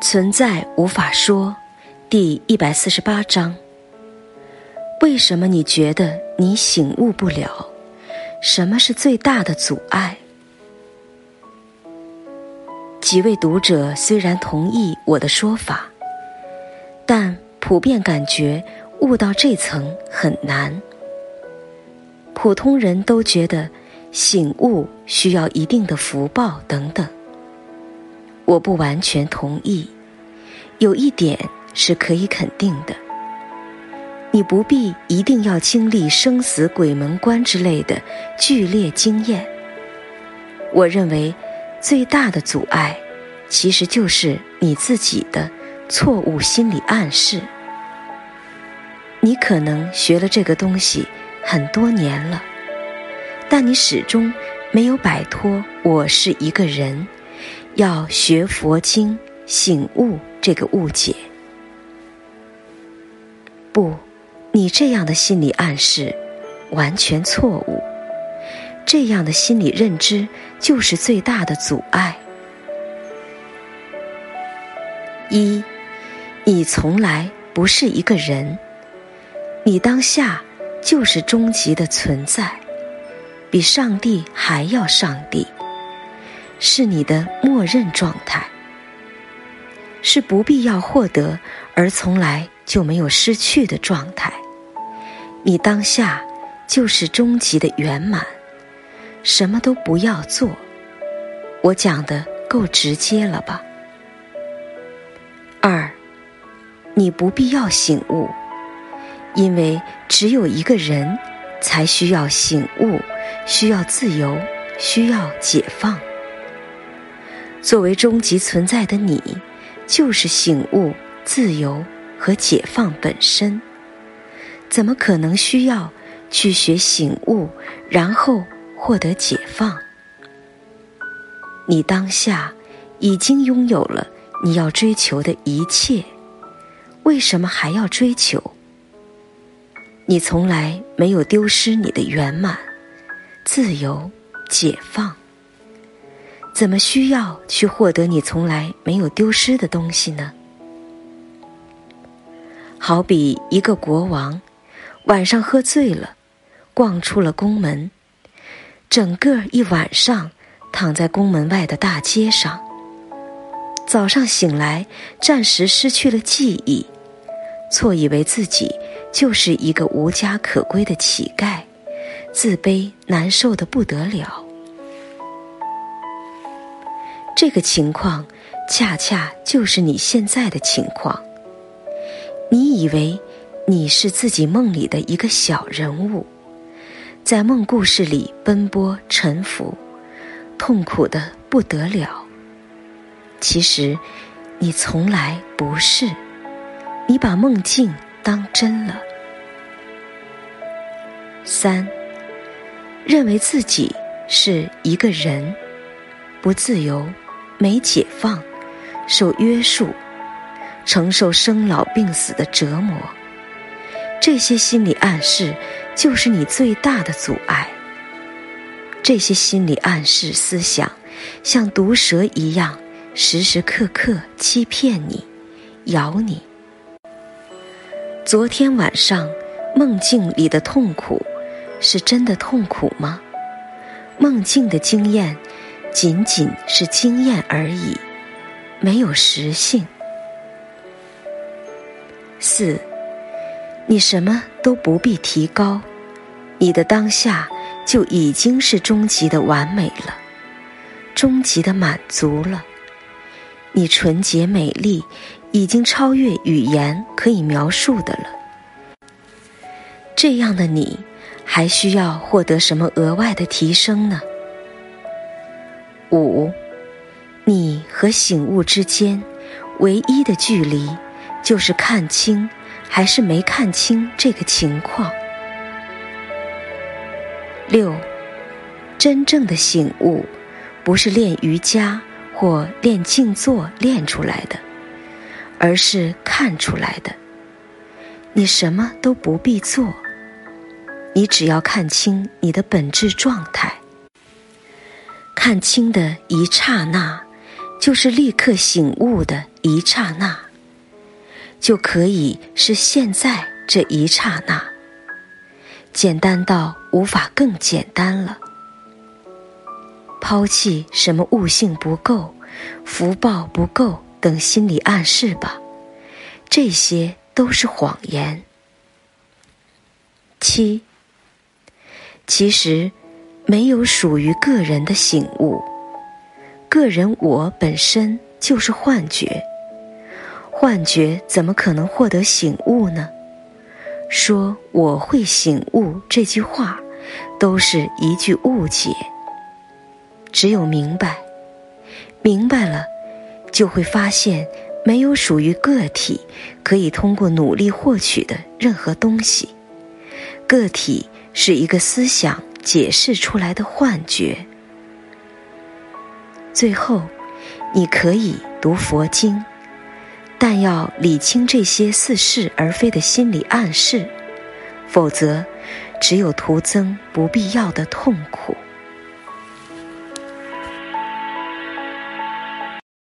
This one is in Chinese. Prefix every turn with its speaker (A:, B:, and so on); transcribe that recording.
A: 存在无法说，第一百四十八章。为什么你觉得你醒悟不了？什么是最大的阻碍？几位读者虽然同意我的说法，但普遍感觉悟到这层很难。普通人都觉得醒悟需要一定的福报等等。我不完全同意，有一点是可以肯定的：你不必一定要经历生死鬼门关之类的剧烈经验。我认为最大的阻碍，其实就是你自己的错误心理暗示。你可能学了这个东西很多年了，但你始终没有摆脱“我是一个人”。要学佛经醒悟这个误解。不，你这样的心理暗示完全错误。这样的心理认知就是最大的阻碍。一，你从来不是一个人，你当下就是终极的存在，比上帝还要上帝。是你的默认状态，是不必要获得而从来就没有失去的状态。你当下就是终极的圆满，什么都不要做。我讲的够直接了吧？二，你不必要醒悟，因为只有一个人才需要醒悟，需要自由，需要解放。作为终极存在的你，就是醒悟、自由和解放本身。怎么可能需要去学醒悟，然后获得解放？你当下已经拥有了你要追求的一切，为什么还要追求？你从来没有丢失你的圆满、自由、解放。怎么需要去获得你从来没有丢失的东西呢？好比一个国王，晚上喝醉了，逛出了宫门，整个一晚上躺在宫门外的大街上。早上醒来，暂时失去了记忆，错以为自己就是一个无家可归的乞丐，自卑难受的不得了。这个情况，恰恰就是你现在的情况。你以为你是自己梦里的一个小人物，在梦故事里奔波沉浮，痛苦的不得了。其实，你从来不是。你把梦境当真了。三，认为自己是一个人，不自由。没解放，受约束，承受生老病死的折磨，这些心理暗示就是你最大的阻碍。这些心理暗示思想，像毒蛇一样，时时刻刻欺骗你，咬你。昨天晚上梦境里的痛苦，是真的痛苦吗？梦境的经验。仅仅是经验而已，没有实性。四，你什么都不必提高，你的当下就已经是终极的完美了，终极的满足了。你纯洁美丽，已经超越语言可以描述的了。这样的你，还需要获得什么额外的提升呢？五，你和醒悟之间唯一的距离，就是看清还是没看清这个情况。六，真正的醒悟，不是练瑜伽或练静坐练出来的，而是看出来的。你什么都不必做，你只要看清你的本质状态。看清的一刹那，就是立刻醒悟的一刹那，就可以是现在这一刹那。简单到无法更简单了。抛弃什么悟性不够、福报不够等心理暗示吧，这些都是谎言。七，其实没有属于个人的醒悟，个人我本身就是幻觉，幻觉怎么可能获得醒悟呢？说我会醒悟这句话，都是一句误解。只有明白，明白了，就会发现没有属于个体可以通过努力获取的任何东西。个体是一个思想解释出来的幻觉。最后，你可以读佛经。但要理清这些似是而非的心理暗示，否则，只有徒增不必要的痛苦。